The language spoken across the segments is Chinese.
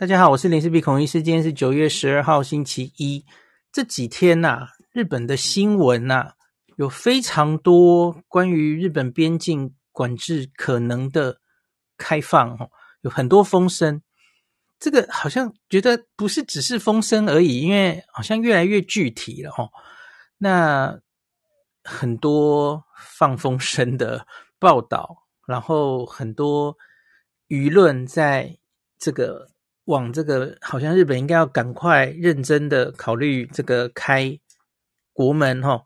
大家好，我是林氏璧孔医师。今天是九月十二号，星期一。这几天呐、啊，日本的新闻呐、啊，有非常多关于日本边境管制可能的开放哦，有很多风声。这个好像觉得不是只是风声而已，因为好像越来越具体了哦。那很多放风声的报道，然后很多舆论在这个。往这个好像日本应该要赶快认真的考虑这个开国门哈，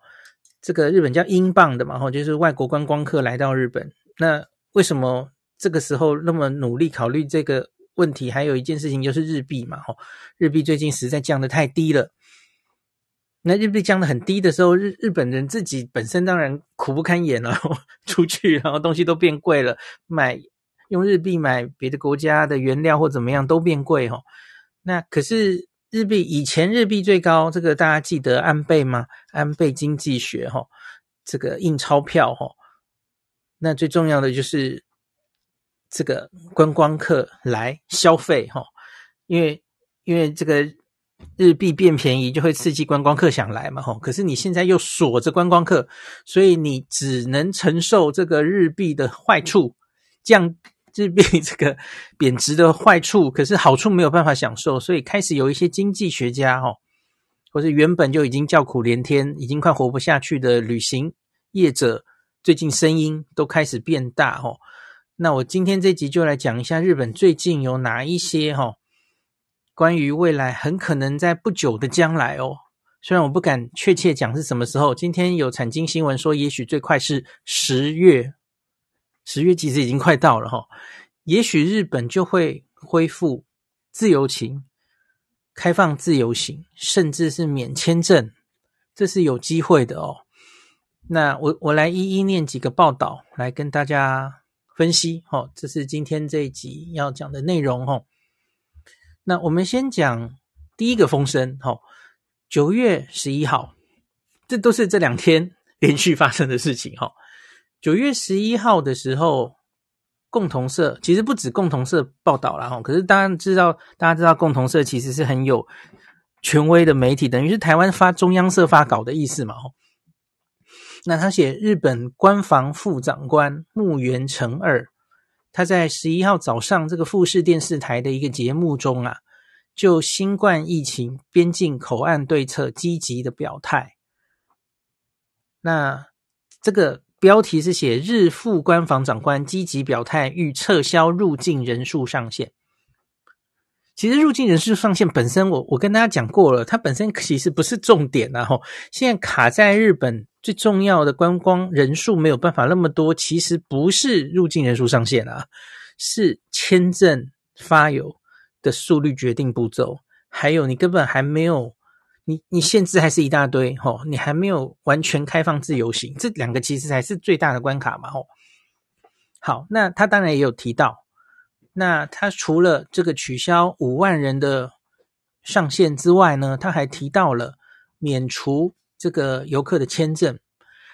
这个日本叫英镑的嘛哈，就是外国观光客来到日本，那为什么这个时候那么努力考虑这个问题？还有一件事情就是日币嘛哈，日币最近实在降得太低了，那日币降得很低的时候，日日本人自己本身当然苦不堪言了，出去然后东西都变贵了，买。用日币买别的国家的原料或怎么样都变贵哈，那可是日币以前日币最高，这个大家记得安倍吗？安倍经济学哈，这个印钞票哈，那最重要的就是这个观光客来消费哈，因为因为这个日币变便宜就会刺激观光客想来嘛哈，可是你现在又锁着观光客，所以你只能承受这个日币的坏处降。日币这个贬值的坏处，可是好处没有办法享受，所以开始有一些经济学家哈，或是原本就已经叫苦连天、已经快活不下去的旅行业者，最近声音都开始变大哈。那我今天这集就来讲一下日本最近有哪一些哈，关于未来很可能在不久的将来哦，虽然我不敢确切讲是什么时候，今天有产经新闻说，也许最快是十月。十月其实已经快到了哈，也许日本就会恢复自由行、开放自由行，甚至是免签证，这是有机会的哦。那我我来一一念几个报道来跟大家分析哦，这是今天这一集要讲的内容哈。那我们先讲第一个风声哈，九月十一号，这都是这两天 连续发生的事情哈。九月十一号的时候，共同社其实不止共同社报道了哈，可是当然知道，大家知道共同社其实是很有权威的媒体，等于是台湾发中央社发稿的意思嘛哈。那他写日本官房副长官木原诚二，他在十一号早上这个富士电视台的一个节目中啊，就新冠疫情边境口岸对策积极的表态。那这个。标题是写日副官房长官积极表态，欲撤销入境人数上限。其实入境人数上限本身我，我跟大家讲过了，它本身其实不是重点然后现在卡在日本最重要的观光人数没有办法那么多，其实不是入境人数上限啊，是签证发有的速率决定步骤，还有你根本还没有。你你限制还是一大堆吼，你还没有完全开放自由行，这两个其实才是最大的关卡嘛吼。好，那他当然也有提到，那他除了这个取消五万人的上限之外呢，他还提到了免除这个游客的签证，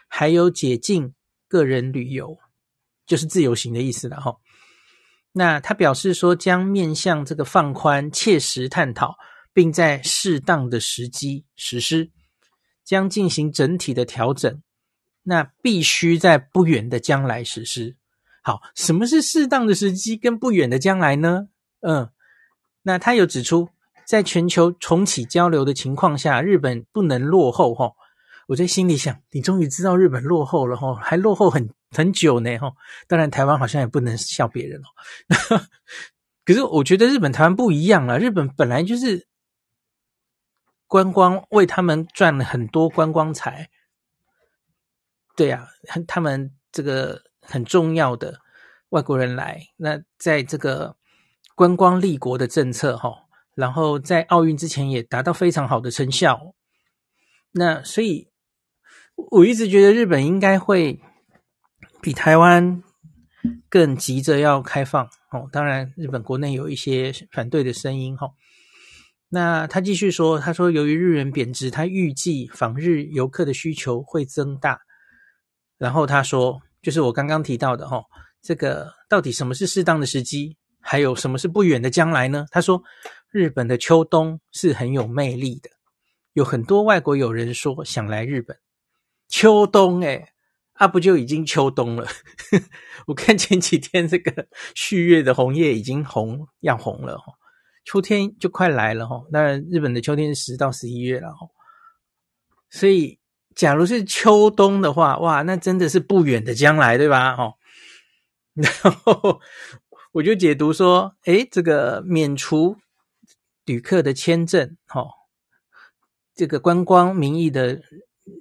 还有解禁个人旅游，就是自由行的意思了吼。那他表示说，将面向这个放宽，切实探讨。并在适当的时机实施，将进行整体的调整。那必须在不远的将来实施。好，什么是适当的时机跟不远的将来呢？嗯，那他有指出，在全球重启交流的情况下，日本不能落后。哈，我在心里想，你终于知道日本落后了，哈，还落后很很久呢，哈。当然，台湾好像也不能笑别人哦。可是，我觉得日本、台湾不一样啊。日本本来就是。观光为他们赚了很多观光财，对呀、啊，他们这个很重要的外国人来，那在这个观光立国的政策哈，然后在奥运之前也达到非常好的成效，那所以我一直觉得日本应该会比台湾更急着要开放哦，当然日本国内有一些反对的声音哈。那他继续说，他说由于日元贬值，他预计访日游客的需求会增大。然后他说，就是我刚刚提到的哈，这个到底什么是适当的时机？还有什么是不远的将来呢？他说，日本的秋冬是很有魅力的，有很多外国友人说想来日本。秋冬诶，啊不就已经秋冬了？我看前几天这个旭月的红叶已经红要红了哈，秋天就快来了哈。当然，日本的秋天是十到十一月了哈，所以假如是秋冬的话，哇，那真的是不远的将来，对吧？哈，然后我就解读说，诶，这个免除旅客的签证，哈，这个观光名义的。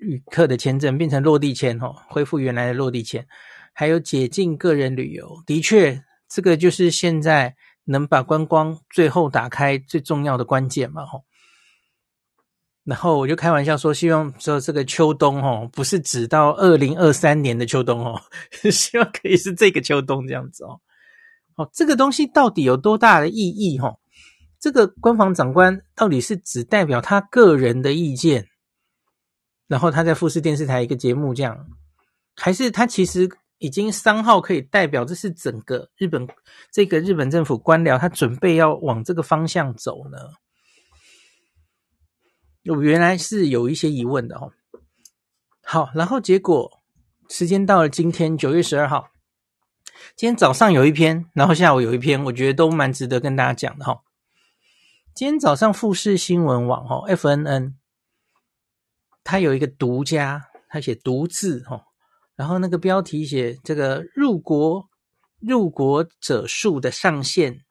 旅客的签证变成落地签哦，恢复原来的落地签，还有解禁个人旅游，的确，这个就是现在能把观光最后打开最重要的关键嘛吼。然后我就开玩笑说，希望说这个秋冬哦，不是指到二零二三年的秋冬哦，希望可以是这个秋冬这样子哦。哦，这个东西到底有多大的意义吼？这个官房长官到底是只代表他个人的意见？然后他在富士电视台一个节目这样，还是他其实已经三号可以代表，这是整个日本这个日本政府官僚，他准备要往这个方向走呢？我原来是有一些疑问的哦。好，然后结果时间到了今天九月十二号，今天早上有一篇，然后下午有一篇，我觉得都蛮值得跟大家讲的哈。今天早上富士新闻网哈 FNN。他有一个独家，他写独字哈，然后那个标题写这个入国入国者数的上限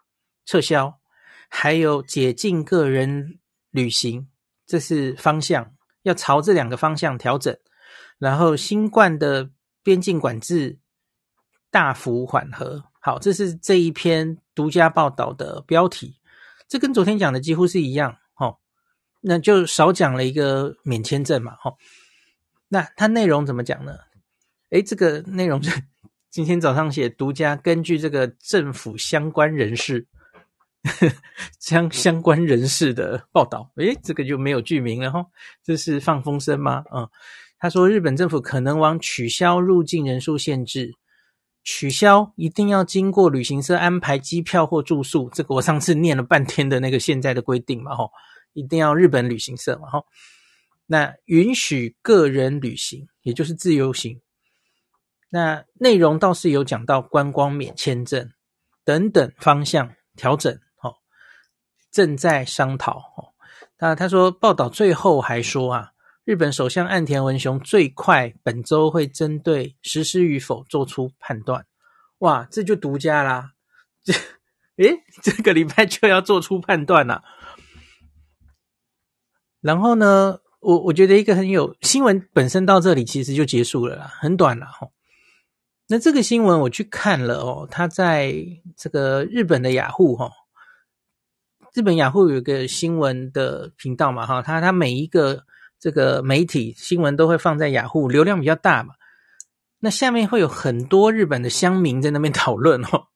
撤销，还有解禁个人旅行，这是方向，要朝这两个方向调整。然后新冠的边境管制大幅缓和，好，这是这一篇独家报道的标题，这跟昨天讲的几乎是一样哦。那就少讲了一个免签证嘛，吼。那它内容怎么讲呢？诶，这个内容是今天早上写独家，根据这个政府相关人士相相关人士的报道，诶，这个就没有具名了，吼。这是放风声吗？嗯，他说日本政府可能往取消入境人数限制，取消一定要经过旅行社安排机票或住宿，这个我上次念了半天的那个现在的规定嘛，吼。一定要日本旅行社嘛，哈，那允许个人旅行，也就是自由行。那内容倒是有讲到观光免签证等等方向调整，哈，正在商讨，哈。那他说报道最后还说啊，日本首相岸田文雄最快本周会针对实施与否做出判断。哇，这就独家啦，这，诶，这个礼拜就要做出判断了。然后呢，我我觉得一个很有新闻本身到这里其实就结束了啦，很短了哈。那这个新闻我去看了哦，他在这个日本的雅虎哈，日本雅虎有一个新闻的频道嘛哈，他他每一个这个媒体新闻都会放在雅虎，流量比较大嘛。那下面会有很多日本的乡民在那边讨论哦。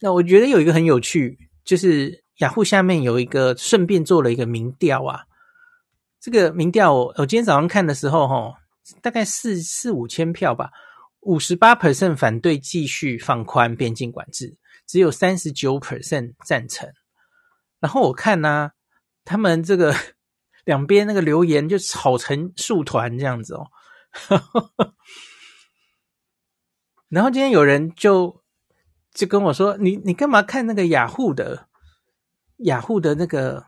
那我觉得有一个很有趣，就是。雅虎下面有一个，顺便做了一个民调啊。这个民调我我今天早上看的时候，哈，大概四四五千票吧，五十八 percent 反对继续放宽边境管制，只有三十九 percent 赞成。然后我看呢、啊，他们这个两边那个留言就吵成树团这样子哦。然后今天有人就就跟我说：“你你干嘛看那个雅虎的？”雅虎的那个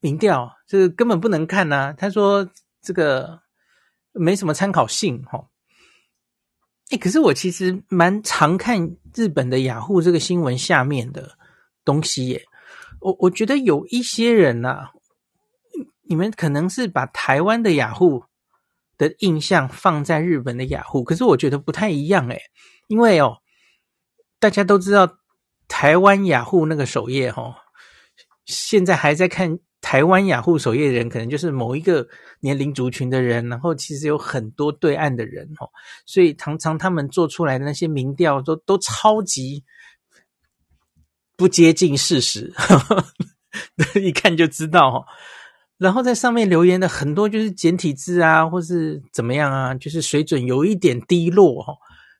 民调，这个根本不能看呐、啊。他说这个没什么参考性，哈哈。诶，可是我其实蛮常看日本的雅虎这个新闻下面的东西耶。我我觉得有一些人呐、啊，你们可能是把台湾的雅虎的印象放在日本的雅虎，可是我觉得不太一样诶。因为哦，大家都知道台湾雅虎那个首页，哈。现在还在看台湾雅虎首页的人，可能就是某一个年龄族群的人，然后其实有很多对岸的人哦，所以常常他们做出来的那些民调都都超级不接近事实，呵呵，一看就知道哦。然后在上面留言的很多就是简体字啊，或是怎么样啊，就是水准有一点低落哦。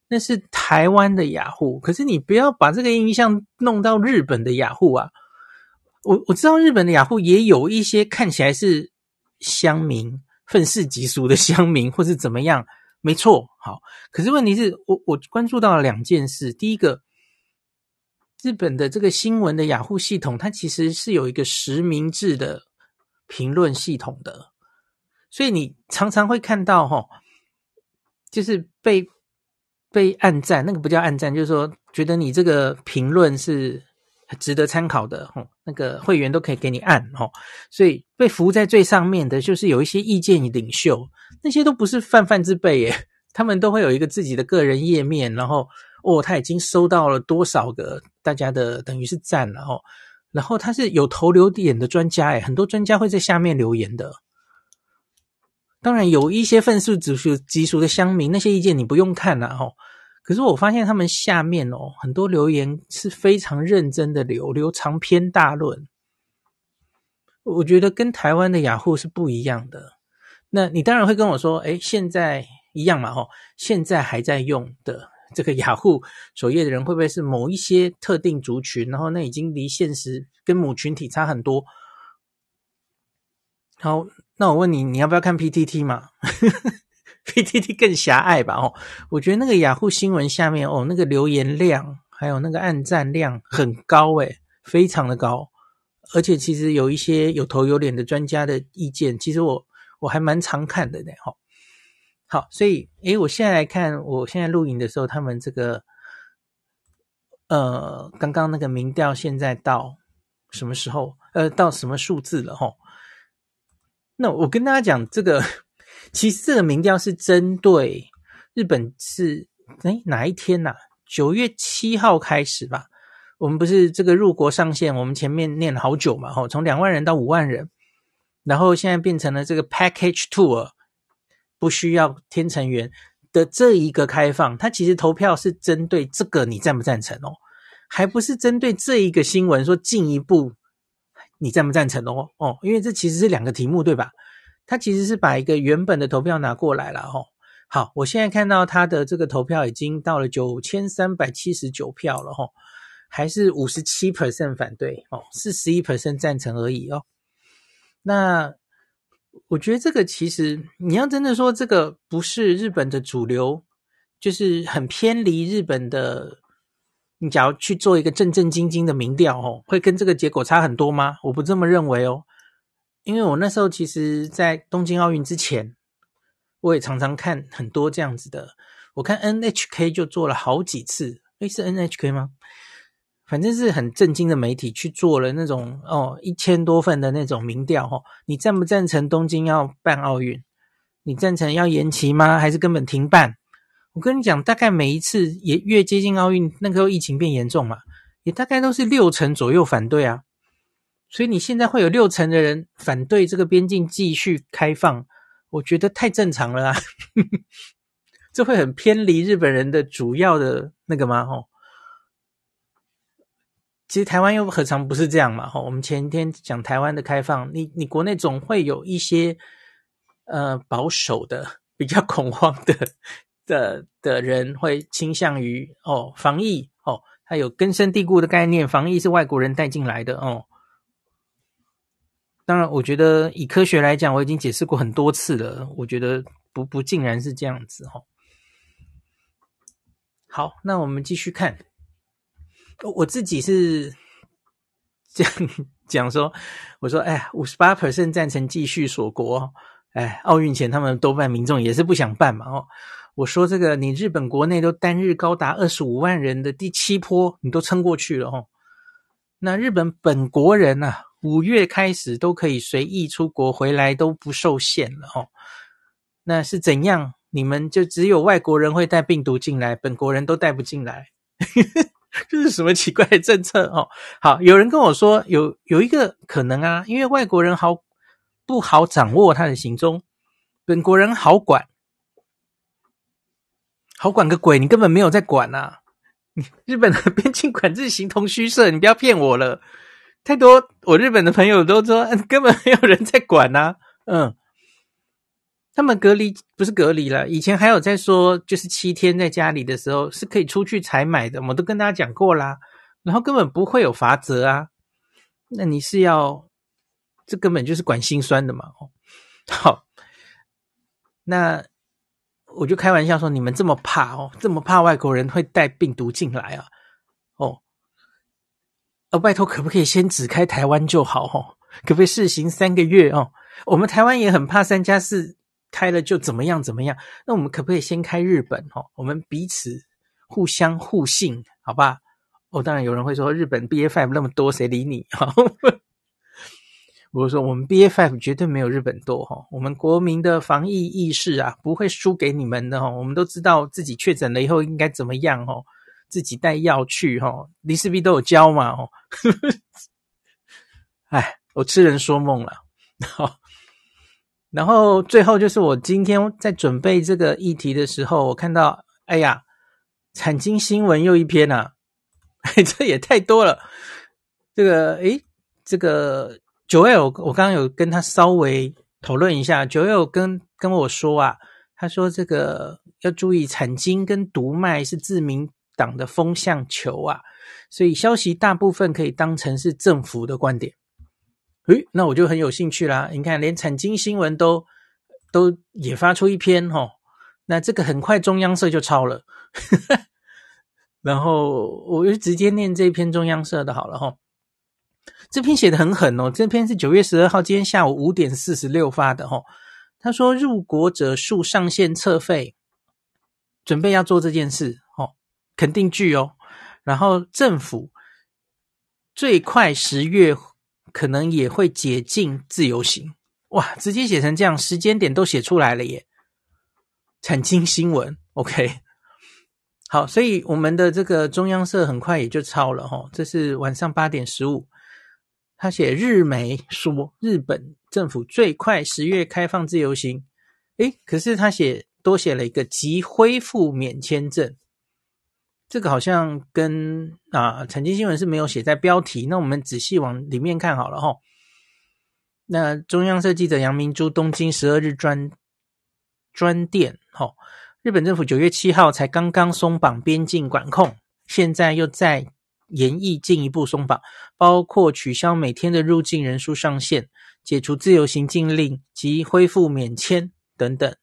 那是台湾的雅虎，可是你不要把这个印象弄到日本的雅虎啊。我我知道日本的雅虎也有一些看起来是乡民愤世嫉俗的 乡民，或是怎么样，没错，好。可是问题是我我关注到了两件事，第一个，日本的这个新闻的雅虎系统，它其实是有一个实名制的评论系统的，所以你常常会看到齁，就是被被暗赞，那个不叫暗赞，就是说觉得你这个评论是。值得参考的，吼，那个会员都可以给你按，吼，所以被浮在最上面的，就是有一些意见领袖，那些都不是泛泛之辈耶，他们都会有一个自己的个人页面，然后，哦，他已经收到了多少个大家的等于是赞了，吼，然后他是有头有脸的专家，诶，很多专家会在下面留言的，当然有一些愤世嫉俗嫉俗的乡民，那些意见你不用看了，吼。可是我发现他们下面哦，很多留言是非常认真的留，留长篇大论。我觉得跟台湾的雅虎是不一样的。那你当然会跟我说，诶，现在一样嘛，吼，现在还在用的这个雅虎首页的人，会不会是某一些特定族群？然后那已经离现实跟母群体差很多。好，那我问你，你要不要看 PTT 嘛？PTT 更狭隘吧？哦，我觉得那个雅虎新闻下面哦，那个留言量还有那个按赞量很高诶，非常的高。而且其实有一些有头有脸的专家的意见，其实我我还蛮常看的呢。哈，好，所以诶，我现在来看，我现在录影的时候，他们这个呃，刚刚那个民调现在到什么时候？呃，到什么数字了？哈，那我跟大家讲这个。其实这个民调是针对日本是诶哪一天呐、啊？九月七号开始吧。我们不是这个入国上限，我们前面念了好久嘛，吼，从两万人到五万人，然后现在变成了这个 package tour，不需要天成员的这一个开放，它其实投票是针对这个你赞不赞成哦，还不是针对这一个新闻说进一步你赞不赞成哦哦，因为这其实是两个题目对吧？他其实是把一个原本的投票拿过来了齁。好，我现在看到他的这个投票已经到了九千三百七十九票了齁，还是五十七 percent 反对哦，四十一 percent 赞成而已哦。那我觉得这个其实你要真的说这个不是日本的主流，就是很偏离日本的。你假如去做一个正正经经的民调哦，会跟这个结果差很多吗？我不这么认为哦。因为我那时候其实，在东京奥运之前，我也常常看很多这样子的。我看 NHK 就做了好几次，诶，是 NHK 吗？反正是很正经的媒体去做了那种哦，一千多份的那种民调哦。你赞不赞成东京要办奥运？你赞成要延期吗？还是根本停办？我跟你讲，大概每一次也越接近奥运，那个时候疫情变严重嘛，也大概都是六成左右反对啊。所以你现在会有六成的人反对这个边境继续开放，我觉得太正常了啊！这会很偏离日本人的主要的那个吗？吼，其实台湾又何尝不是这样嘛？吼，我们前天讲台湾的开放，你你国内总会有一些呃保守的、比较恐慌的的的人会倾向于哦防疫哦，它有根深蒂固的概念，防疫是外国人带进来的哦。当然，我觉得以科学来讲，我已经解释过很多次了。我觉得不不竟然是这样子哈。好，那我们继续看。我自己是 这样讲说，我说，哎，五十八 percent 赞成继续锁国。哎，奥运前他们多半民众也是不想办嘛。哦，我说这个，你日本国内都单日高达二十五万人的第七波，你都撑过去了哦。那日本本国人啊。五月开始都可以随意出国，回来都不受限了哦。那是怎样？你们就只有外国人会带病毒进来，本国人都带不进来，这是什么奇怪的政策哦？好，有人跟我说有有一个可能啊，因为外国人好不好掌握他的行踪，本国人好管，好管个鬼！你根本没有在管啊！日本的边境管制形同虚设，你不要骗我了。太多，我日本的朋友都说 根本没有人在管呐、啊。嗯，他们隔离不是隔离了，以前还有在说，就是七天在家里的时候是可以出去采买的，我都跟大家讲过啦。然后根本不会有罚则啊。那你是要，这根本就是管心酸的嘛。哦，好，那我就开玩笑说，你们这么怕哦，这么怕外国人会带病毒进来啊？呃，拜托，可不可以先只开台湾就好？哦，可不可以试行三个月？哦，我们台湾也很怕三加四。开了就怎么样怎么样？那我们可不可以先开日本？哦，我们彼此互相互信，好吧？哦，当然有人会说日本 BA.5 那么多，谁理你？哈，我说我们 BA.5 绝对没有日本多哈。我们国民的防疫意识啊，不会输给你们的哈。我们都知道自己确诊了以后应该怎么样哈，自己带药去哈，李斯比都有教嘛。哦，哎，我痴人说梦了。好。然后最后就是我今天在准备这个议题的时候，我看到，哎呀，产经新闻又一篇啊，这也太多了。这个，诶，这个九 L，我刚刚有跟他稍微讨论一下，九 L 跟跟我说啊，他说这个要注意，产经跟读卖是自明党的风向球啊，所以消息大部分可以当成是政府的观点。诶，那我就很有兴趣啦！你看，连产经新闻都都也发出一篇齁，那这个很快中央社就抄了，然后我就直接念这篇中央社的好了齁。这篇写的很狠哦，这篇是九月十二号今天下午五点四十六发的哦。他说入国者数上限测费，准备要做这件事，肯定句哦。然后政府最快十月。可能也会解禁自由行，哇！直接写成这样，时间点都写出来了耶。产经新闻，OK，好，所以我们的这个中央社很快也就抄了哈。这是晚上八点十五，他写日媒说日本政府最快十月开放自由行，诶，可是他写多写了一个即恢复免签证。这个好像跟啊，产经新闻是没有写在标题。那我们仔细往里面看好了哈。那中央社记者杨明珠东京十二日专专电哈，日本政府九月七号才刚刚松绑边境管控，现在又再研议进一步松绑，包括取消每天的入境人数上限、解除自由行禁令及恢复免签等等。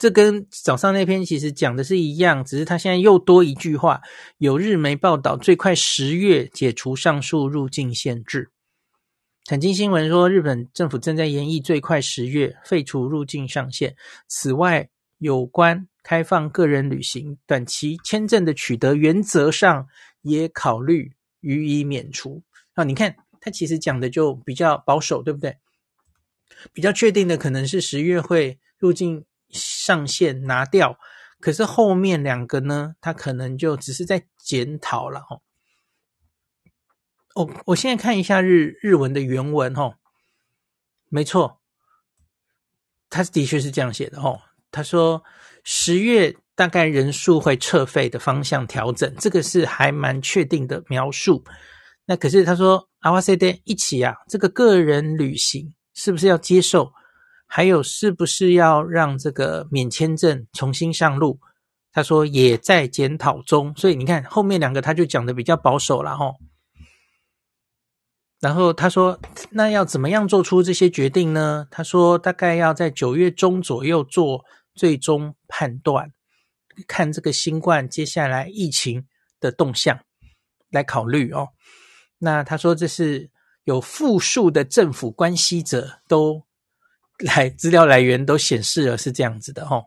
这跟早上那篇其实讲的是一样，只是他现在又多一句话。有日媒报道，最快十月解除上述入境限制。产经新闻说，日本政府正在研议最快十月废除入境上限。此外，有关开放个人旅行短期签证的取得，原则上也考虑予以免除。啊，你看，他其实讲的就比较保守，对不对？比较确定的可能是十月会入境。上限拿掉，可是后面两个呢？他可能就只是在检讨了哦。我，我现在看一下日日文的原文哦，没错，他的确是这样写的哦。他说十月大概人数会撤费的方向调整，这个是还蛮确定的描述。那可是他说阿瓦塞德一起啊，这个个人旅行是不是要接受？还有，是不是要让这个免签证重新上路？他说也在检讨中，所以你看后面两个他就讲的比较保守了齁。然后他说，那要怎么样做出这些决定呢？他说大概要在九月中左右做最终判断，看这个新冠接下来疫情的动向来考虑哦。那他说这是有复数的政府关系者都。来，资料来源都显示了是这样子的哦。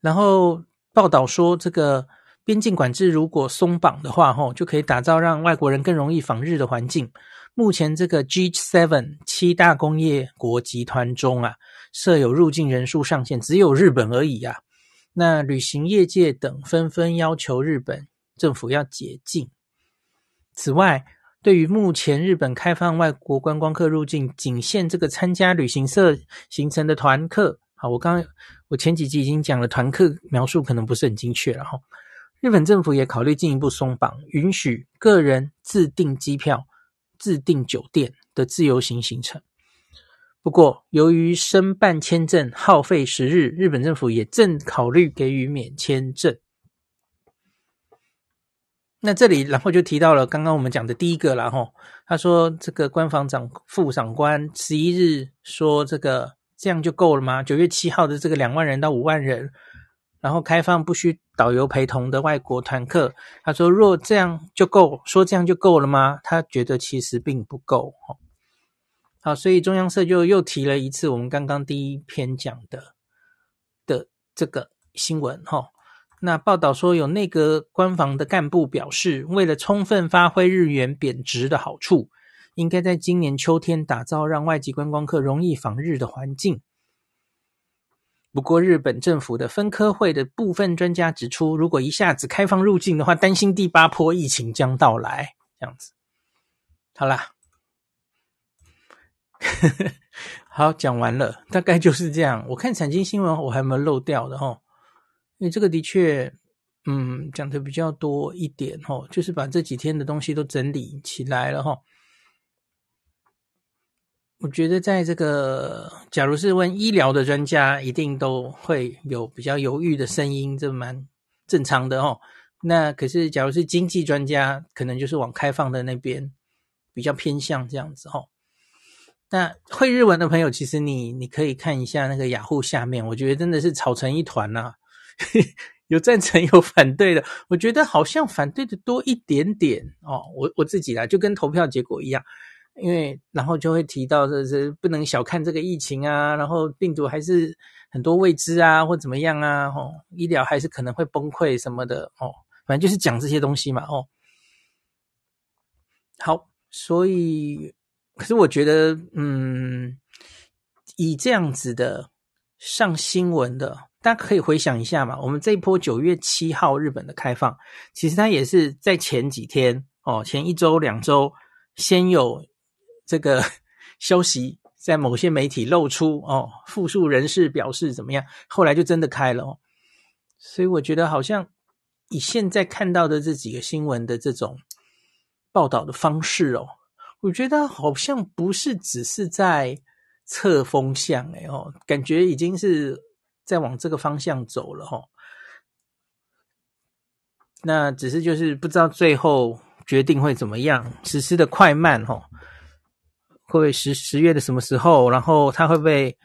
然后报道说，这个边境管制如果松绑的话，齁，就可以打造让外国人更容易访日的环境。目前这个 G7 七大工业国集团中啊，设有入境人数上限，只有日本而已啊。那旅行业界等纷纷要求日本政府要解禁。此外，对于目前日本开放外国观光客入境，仅限这个参加旅行社行程的团客。好，我刚刚我前几集已经讲了，团客描述可能不是很精确了哈。日本政府也考虑进一步松绑，允许个人自订机票、自订酒店的自由行行程。不过，由于申办签证耗费时日，日本政府也正考虑给予免签证。那这里，然后就提到了刚刚我们讲的第一个了哈。他说，这个官房长副长官十一日说，这个这样就够了吗？九月七号的这个两万人到五万人，然后开放不需导游陪同的外国团客。他说，若这样就够，说这样就够了吗？他觉得其实并不够哈。好，所以中央社就又提了一次我们刚刚第一篇讲的的这个新闻哈。那报道说，有内阁官房的干部表示，为了充分发挥日元贬值的好处，应该在今年秋天打造让外籍观光客容易访日的环境。不过，日本政府的分科会的部分专家指出，如果一下子开放入境的话，担心第八波疫情将到来。这样子，好啦，好，讲完了，大概就是这样。我看产经新闻，我还没有漏掉的齁。因为这个的确，嗯，讲的比较多一点齁，就是把这几天的东西都整理起来了齁。我觉得在这个，假如是问医疗的专家，一定都会有比较犹豫的声音，这蛮正常的哦。那可是，假如是经济专家，可能就是往开放的那边比较偏向这样子哦。那会日文的朋友，其实你你可以看一下那个雅虎下面，我觉得真的是吵成一团呐、有赞成 有反对的，我觉得好像反对的多一点点哦。我我自己啦，就跟投票结果一样，因为然后就会提到这是不能小看这个疫情啊，然后病毒还是很多未知啊，或怎么样啊，哦，医疗还是可能会崩溃什么的哦，反正就是讲这些东西嘛哦。好，所以可是我觉得，嗯，以这样子的上新闻的。大家可以回想一下嘛，我们这一波九月七号日本的开放，其实它也是在前几天哦，前一周两周先有这个 消息在某些媒体露出哦，复数人士表示怎么样，后来就真的开了哦。所以我觉得好像以现在看到的这几个新闻的这种报道的方式哦，我觉得好像不是只是在测风向诶哦，感觉已经是。再往这个方向走了齁，那只是就是不知道最后决定会怎么样，实施的快慢哈，会不会十十月的什么时候？然后它会不会？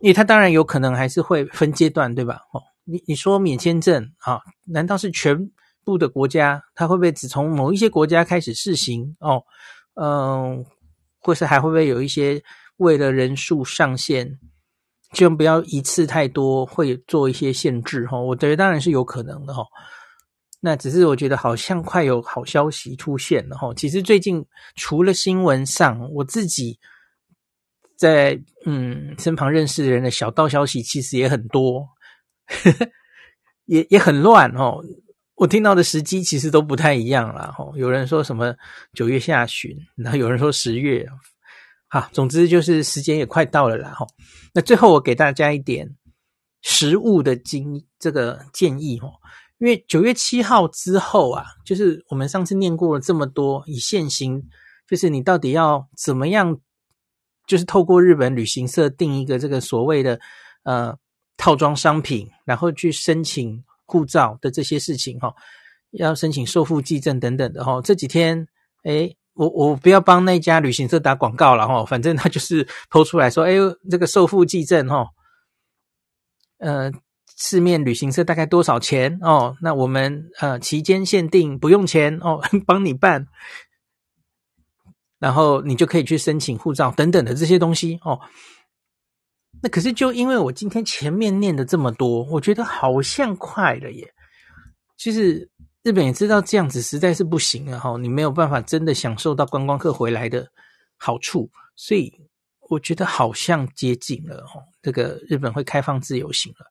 因为它当然有可能还是会分阶段，对吧？哦，你你说免签证啊？难道是全部的国家？它会不会只从某一些国家开始试行？哦，嗯，或是还会不会有一些为了人数上限？就不要一次太多，会做一些限制哈。我觉得当然是有可能的哈。那只是我觉得好像快有好消息出现了哈。其实最近除了新闻上，我自己在嗯身旁认识的人的小道消息其实也很多，也也很乱哦。我听到的时机其实都不太一样了哈。有人说什么九月下旬，然后有人说十月。啊，总之就是时间也快到了啦，哈。那最后我给大家一点实物的经这个建议，哈，因为九月七号之后啊，就是我们上次念过了这么多，以现行，就是你到底要怎么样，就是透过日本旅行社订一个这个所谓的呃套装商品，然后去申请护照的这些事情，哈，要申请受付寄证等等的，哈，这几天，诶我我不要帮那家旅行社打广告了哈，反正他就是 po 出来说，哎呦，这个受付寄证哈，呃，市面旅行社大概多少钱哦？那我们呃期间限定不用钱哦，帮你办，然后你就可以去申请护照等等的这些东西哦。那可是就因为我今天前面念的这么多，我觉得好像快了耶，其实。日本也知道这样子实在是不行了哈，你没有办法真的享受到观光客回来的好处，所以我觉得好像接近了哦，这个日本会开放自由行了，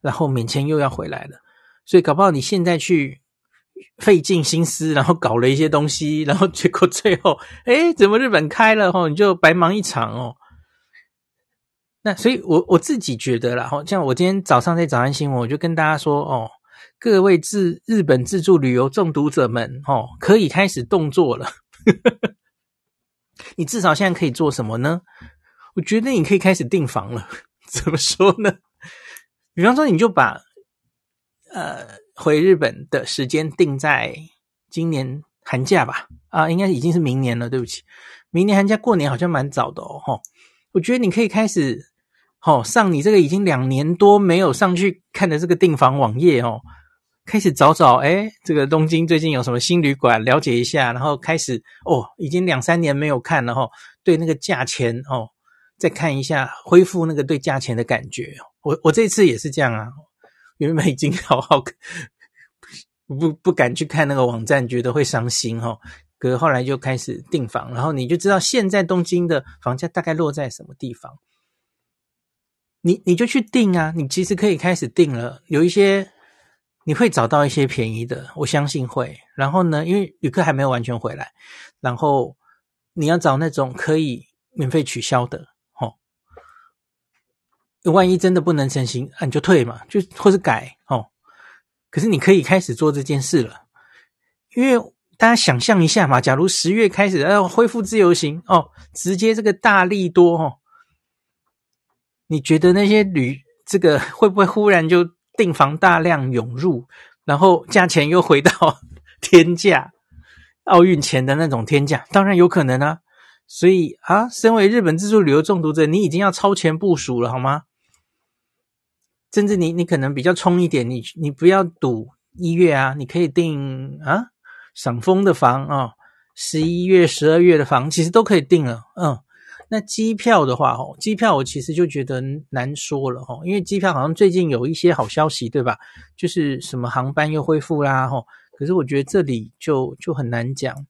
然后免签又要回来了，所以搞不好你现在去费尽心思，然后搞了一些东西，然后结果最后，诶，怎么日本开了哈，你就白忙一场哦。那所以我我自己觉得啦，哈，像我今天早上在早安新闻，我就跟大家说哦。各位自日本自助旅游中毒者们，哦，可以开始动作了。你至少现在可以做什么呢？我觉得你可以开始订房了。怎么说呢？比方说，你就把呃回日本的时间定在今年寒假吧。啊，应该已经是明年了。对不起，明年寒假过年好像蛮早的哦。吼，我觉得你可以开始，哦上你这个已经两年多没有上去看的这个订房网页哦。开始找找，哎，这个东京最近有什么新旅馆，了解一下，然后开始哦，已经两三年没有看了哈，对那个价钱哦，再看一下，恢复那个对价钱的感觉。我我这次也是这样啊，原本已经好好 不不敢去看那个网站，觉得会伤心哈，可是后来就开始订房，然后你就知道现在东京的房价大概落在什么地方，你你就去订啊，你其实可以开始订了，有一些。你会找到一些便宜的，我相信会。然后呢，因为旅客还没有完全回来，然后你要找那种可以免费取消的，哦。万一真的不能成行，啊，你就退嘛，就或是改，哦。可是你可以开始做这件事了，因为大家想象一下嘛，假如十月开始要恢复自由行，哦，直接这个大利多，哦，你觉得那些旅这个会不会忽然就？订房大量涌入，然后价钱又回到 天价，奥运前的那种天价，当然有可能啊。所以啊，身为日本自助旅游中毒者，你已经要超前部署了，好吗？甚至你你可能比较冲一点，你你不要赌一月啊，你可以订啊赏枫的房啊，十一月、十二月的房其实都可以订了，嗯。那机票的话，哦，机票我其实就觉得难说了，哦，因为机票好像最近有一些好消息，对吧？就是什么航班又恢复啦，吼。可是我觉得这里就就很难讲。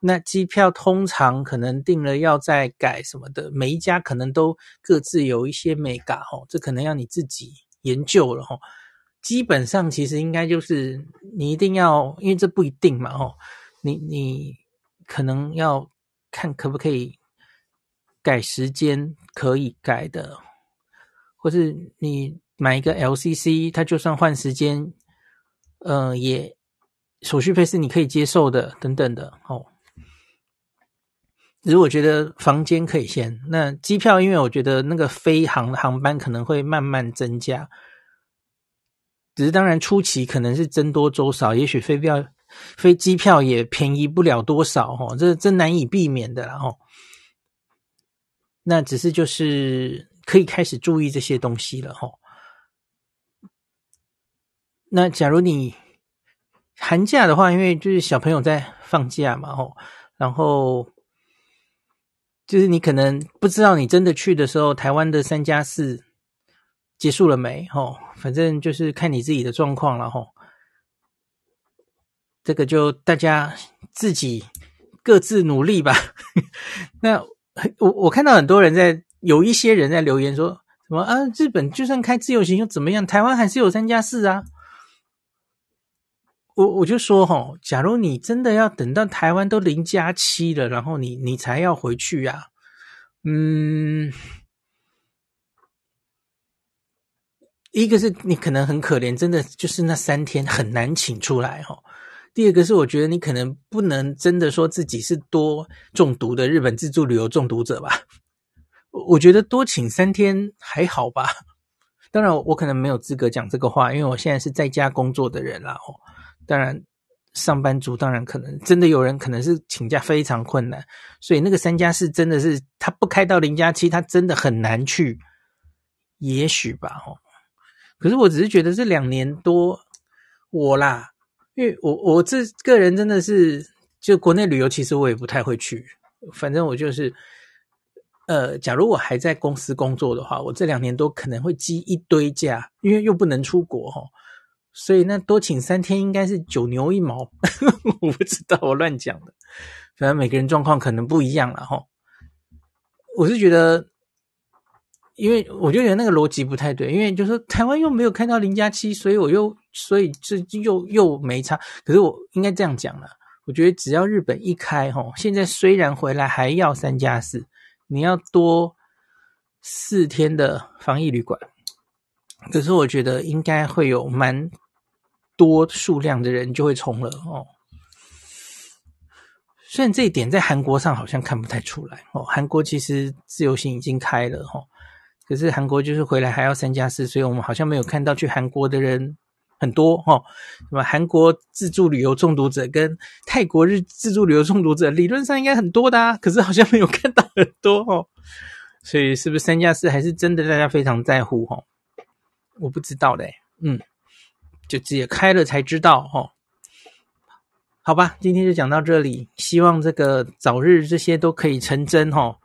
那机票通常可能订了要再改什么的，每一家可能都各自有一些美嘎，吼，这可能要你自己研究了，吼。基本上其实应该就是你一定要，因为这不一定嘛，吼，你你可能要看可不可以。改时间可以改的，或是你买一个 LCC，它就算换时间，呃，也手续费是你可以接受的，等等的哦。只是我觉得房间可以先，那机票，因为我觉得那个飞航航班可能会慢慢增加，只是当然初期可能是增多粥少，也许飞票飞机票也便宜不了多少哦，这这难以避免的哦。那只是就是可以开始注意这些东西了齁。那假如你寒假的话，因为就是小朋友在放假嘛吼，然后就是你可能不知道你真的去的时候，台湾的三加四结束了没吼？反正就是看你自己的状况了吼。这个就大家自己各自努力吧。那。我我看到很多人在，有一些人在留言说什么啊，日本就算开自由行又怎么样？台湾还是有三加四啊。我我就说齁，假如你真的要等到台湾都零加七了，然后你你才要回去呀，嗯，一个是你可能很可怜，真的就是那三天很难请出来齁。第二个是，我觉得你可能不能真的说自己是多中毒的日本自助旅游中毒者吧？我觉得多请三天还好吧。当然，我可能没有资格讲这个话，因为我现在是在家工作的人啦。哦，当然，上班族当然可能真的有人可能是请假非常困难，所以那个三加四真的是他不开到零加七，他真的很难去。也许吧，哦。可是我只是觉得这两年多我啦。因为我我这个人真的是，就国内旅游，其实我也不太会去。反正我就是，呃，假如我还在公司工作的话，我这两年都可能会积一堆假，因为又不能出国哈，所以那多请三天应该是九牛一毛。我不知道，我乱讲的。反正每个人状况可能不一样了哈。我是觉得。因为我就觉得那个逻辑不太对，因为就是台湾又没有开到零加七，所以我又所以这又又没差。可是我应该这样讲了，我觉得只要日本一开吼，现在虽然回来还要三加四，你要多四天的防疫旅馆，可是我觉得应该会有蛮多数量的人就会冲了哦。虽然这一点在韩国上好像看不太出来哦，韩国其实自由行已经开了哈、哦，可是韩国就是回来还要三加四，所以我们好像没有看到去韩国的人很多哈。什么韩国自助旅游中毒者跟泰国日自助旅游中毒者，理论上应该很多的啊，可是好像没有看到很多、哦。所以是不是三加四还是真的大家非常在乎哈、我不知道嘞，嗯，就直接开了才知道哈。好吧，今天就讲到这里。希望这个早日这些都可以成真哈。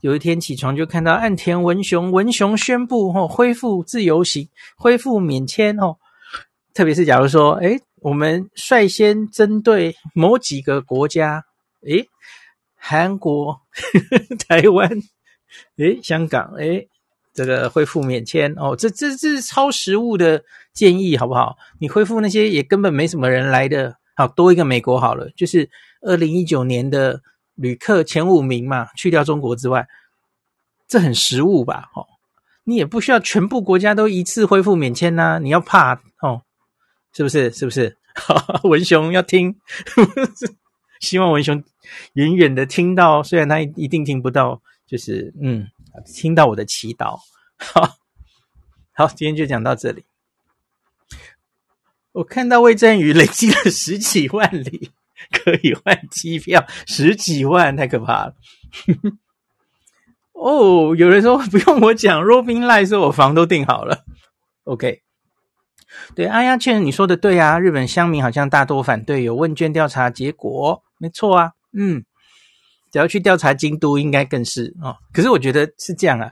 有一天起床就看到岸田文雄文雄宣布哦恢复自由行，恢复免签哦。特别是假如说，诶我们率先针对某几个国家，诶韩国、台湾、诶香港，诶这个恢复免签哦。这这这是超实务的建议，好不好？你恢复那些也根本没什么人来的。好，多一个美国好了，就是二零一九年的旅客前五名嘛，去掉中国之外，这很实务吧？哦，你也不需要全部国家都一次恢复免签呐、你要怕哦，是不是？是不是？文雄要听，希望文雄远远的听到，虽然他一定听不到，就是嗯，听到我的祈祷。好，好，今天就讲到这里。我看到魏振宇累积了十几万里可以换机票，十几万太可怕了。哦，有人说不用我讲，Robin Lai 说我房都订好了。OK，对，阿呀，确实你说的对啊，日本乡民好像大多反对，有问卷调查结果，没错啊，嗯，只要去调查京都，应该更是哦。可是我觉得是这样啊，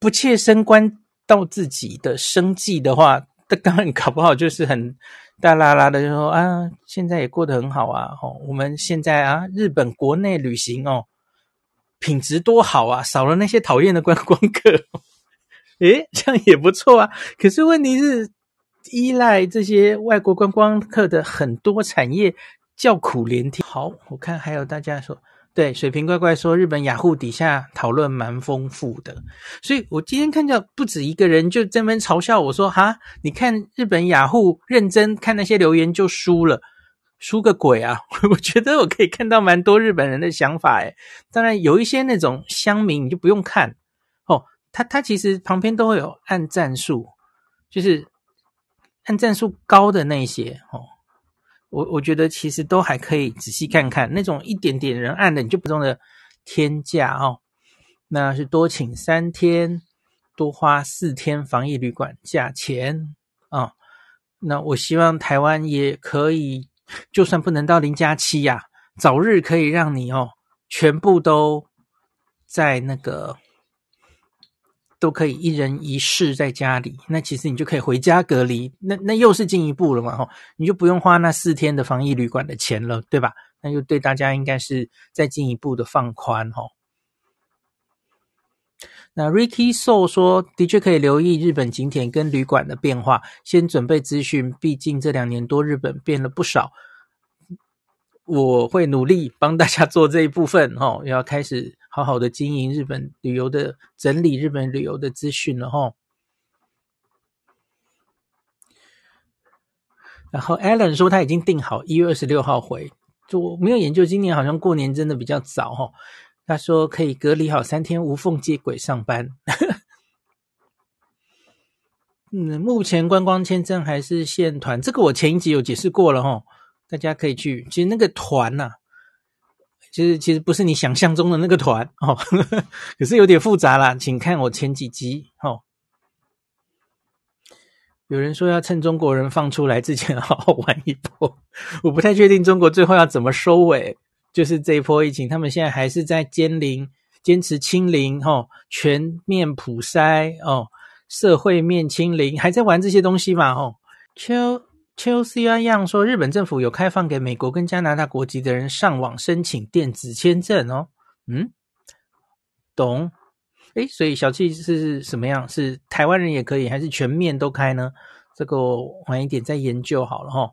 不切身关到自己的生计的话。这当然搞不好就是很大啦啦的，就说啊，现在也过得很好啊，哦，我们现在啊，日本国内旅行哦，品质多好啊，少了那些讨厌的观光客，诶，这样也不错啊。可是问题是，依赖这些外国观光客的很多产业叫苦连天。好，我看还有大家说。对，水瓶怪怪说，日本雅虎底下讨论蛮丰富的，所以我今天看到不止一个人就在那边嘲笑我说：“哈，你看日本雅虎认真看那些留言就输了，输个鬼啊！” 我觉得我可以看到蛮多日本人的想法，诶，当然有一些那种乡民你就不用看哦，他他其实旁边都会有按赞数，就是按赞数高的那些哦。我我觉得其实都还可以仔细看看，那种一点点人按的，你就不用的天价哦，那是多请三天，多花四天防疫旅馆价钱啊、哦。那我希望台湾也可以，就算不能到零加七呀，早日可以让你哦，全部都在那个。都可以一人一室在家里，那其实你就可以回家隔离，那那又是进一步了嘛吼，你就不用花那四天的防疫旅馆的钱了，对吧？那就对大家应该是再进一步的放宽吼。那 Ricky So 说，的确可以留意日本景点跟旅馆的变化，先准备资讯，毕竟这两年多日本变了不少。我会努力帮大家做这一部分吼，要开始。好好的经营日本旅游的，整理日本旅游的资讯了齁。然后 Alan 说他已经订好一月二十六号回，就我没有研究，今年好像过年真的比较早齁。他说可以隔离好三天，无缝接轨上班。嗯，目前观光签证还是限团，这个我前一集有解释过了哈，大家可以去。其实那个团呐、其实其实不是你想象中的那个团哦，可是有点复杂啦，请看我前几集哦。有人说要趁中国人放出来之前 好好玩一波，我不太确定中国最后要怎么收尾。就是这一波疫情，他们现在还是在坚零，坚持清零哦，全面普筛哦，社会面清零，还在玩这些东西嘛哦。秋。邱思亚样说，日本政府有开放给美国跟加拿大国籍的人上网申请电子签证哦。嗯，懂。诶，所以小气是什么样？是台湾人也可以，还是全面都开呢？这个晚一点再研究好了哈。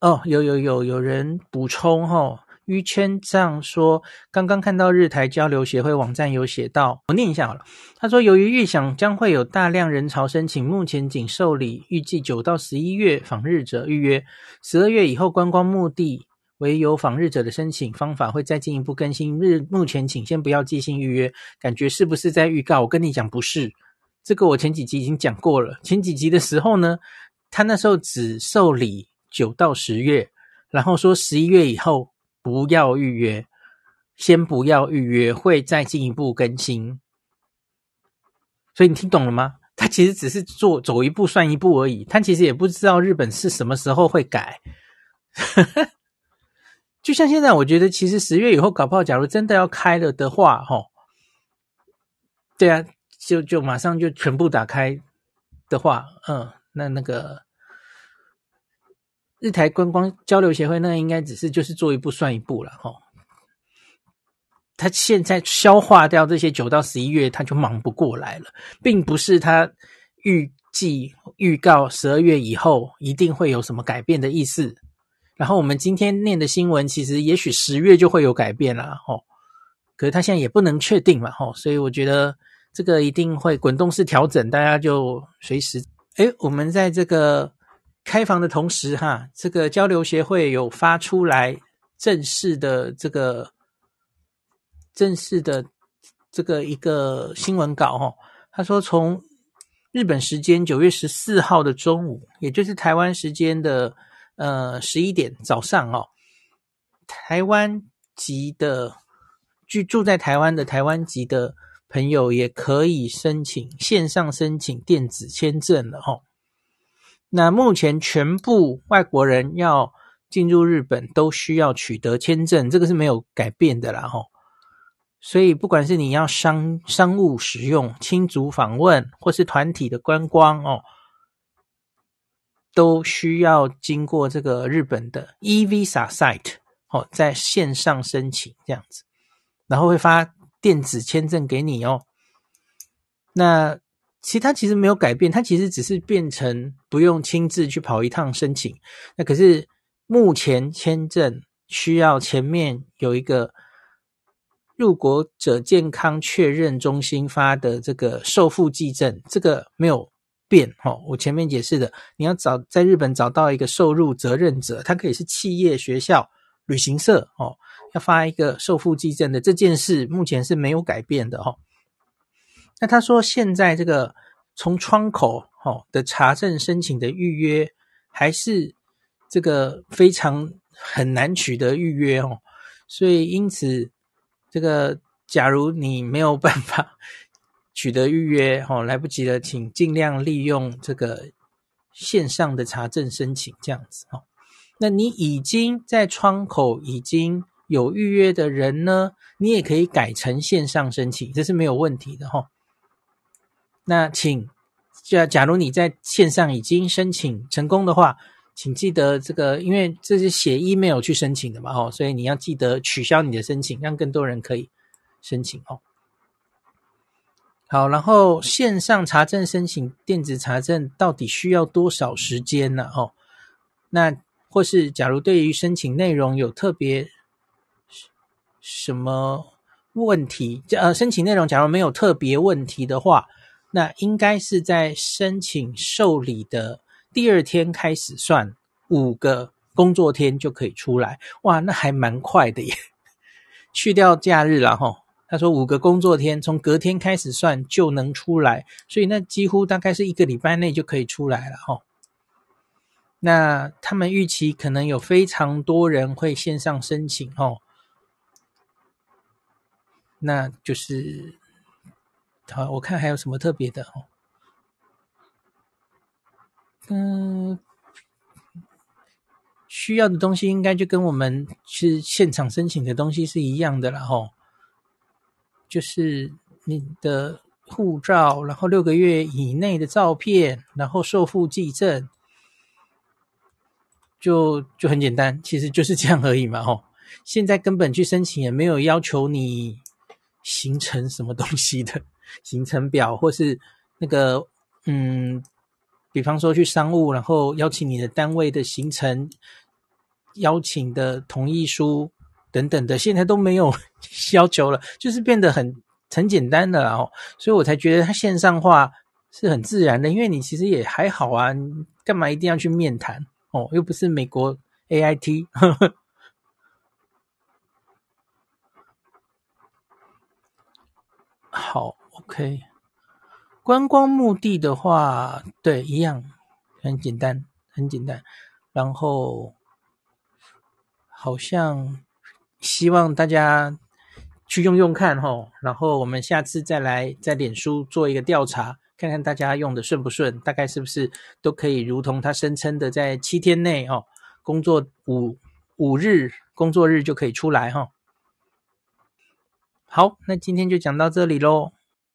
哦，有有有有人补充哈。于千丈说：“刚刚看到日台交流协会网站有写到，我念一下好了。他说，由于预想将会有大量人潮申请，目前仅受理预计九到十一月访日者预约，十二月以后观光目的唯有访日者的申请方法会再进一步更新。日目前请先不要寄信预约，感觉是不是在预告？我跟你讲，不是。这个我前几集已经讲过了。前几集的时候呢，他那时候只受理九到十月，然后说十一月以后不要预约，先不要预约，会再进一步更新。所以你听懂了吗？他其实只是做走一步算一步而已，他其实也不知道日本是什么时候会改。就像现在，我觉得其实十月以后搞不好，假如真的要开了的话，齁，对啊，就就马上就全部打开的话，嗯，那那个日台观光交流协会，那应该只是就是做一步算一步了，哈。他现在消化掉这些九到十一月，他就忙不过来了，并不是他预计预告十二月以后一定会有什么改变的意思。然后我们今天念的新闻，其实也许十月就会有改变了，吼。可是他现在也不能确定嘛，吼。所以我觉得这个一定会滚动式调整，大家就随时。诶，我们在这个开房的同时，哈，这个交流协会有发出来正式的这个。正式的这个一个新闻稿哈，他说从日本时间九月十四号的中午，也就是台湾时间的呃十一点早上哦，台湾籍的居住在台湾的台湾籍的朋友也可以申请线上申请电子签证了哈。那目前全部外国人要进入日本都需要取得签证，这个是没有改变的啦吼。所以，不管是你要商商务使用、亲族访问，或是团体的观光哦，都需要经过这个日本的 e-visa site 哦，在线上申请这样子，然后会发电子签证给你哦。那其他其实没有改变，它其实只是变成不用亲自去跑一趟申请。那可是目前签证需要前面有一个。入国者健康确认中心发的这个受付记证，这个没有变哈。我前面解释的，你要找在日本找到一个受入责任者，他可以是企业、学校、旅行社哦，要发一个受付记证的这件事，目前是没有改变的哈。那他说现在这个从窗口哈的查证申请的预约，还是这个非常很难取得预约哦，所以因此。这个，假如你没有办法取得预约，哦，来不及了，请尽量利用这个线上的查证申请，这样子，哦。那你已经在窗口已经有预约的人呢，你也可以改成线上申请，这是没有问题的，哈。那请，假假如你在线上已经申请成功的话。请记得这个，因为这是写 email 去申请的嘛，哦，所以你要记得取消你的申请，让更多人可以申请哦。好，然后线上查证申请电子查证到底需要多少时间呢？哦，那或是假如对于申请内容有特别什么问题，呃，申请内容假如没有特别问题的话，那应该是在申请受理的。第二天开始算五个工作天就可以出来，哇，那还蛮快的耶！去掉假日了哈，他说五个工作天从隔天开始算就能出来，所以那几乎大概是一个礼拜内就可以出来了哈。那他们预期可能有非常多人会线上申请哦，那就是好，我看还有什么特别的哦。嗯，需要的东西应该就跟我们去现场申请的东西是一样的了吼，就是你的护照，然后六个月以内的照片，然后受付记证，就就很简单，其实就是这样而已嘛吼。现在根本去申请也没有要求你形成什么东西的行程表，或是那个嗯，比方说去商务，然后邀请你的单位的行程邀请的同意书等等的，现在都没有 要求了，就是变得很很简单的哦，所以我才觉得它线上化是很自然的，因为你其实也还好啊，干嘛一定要去面谈哦？又不是美国 A I T。好，，OK。观光目的的话，对，一样，很简单，很简单。然后好像希望大家去用用看吼，然后我们下次再来在脸书做一个调查，看看大家用的顺不顺，大概是不是都可以如同他声称的，在七天内哦，工作五五日工作日就可以出来哈。好，那今天就讲到这里喽。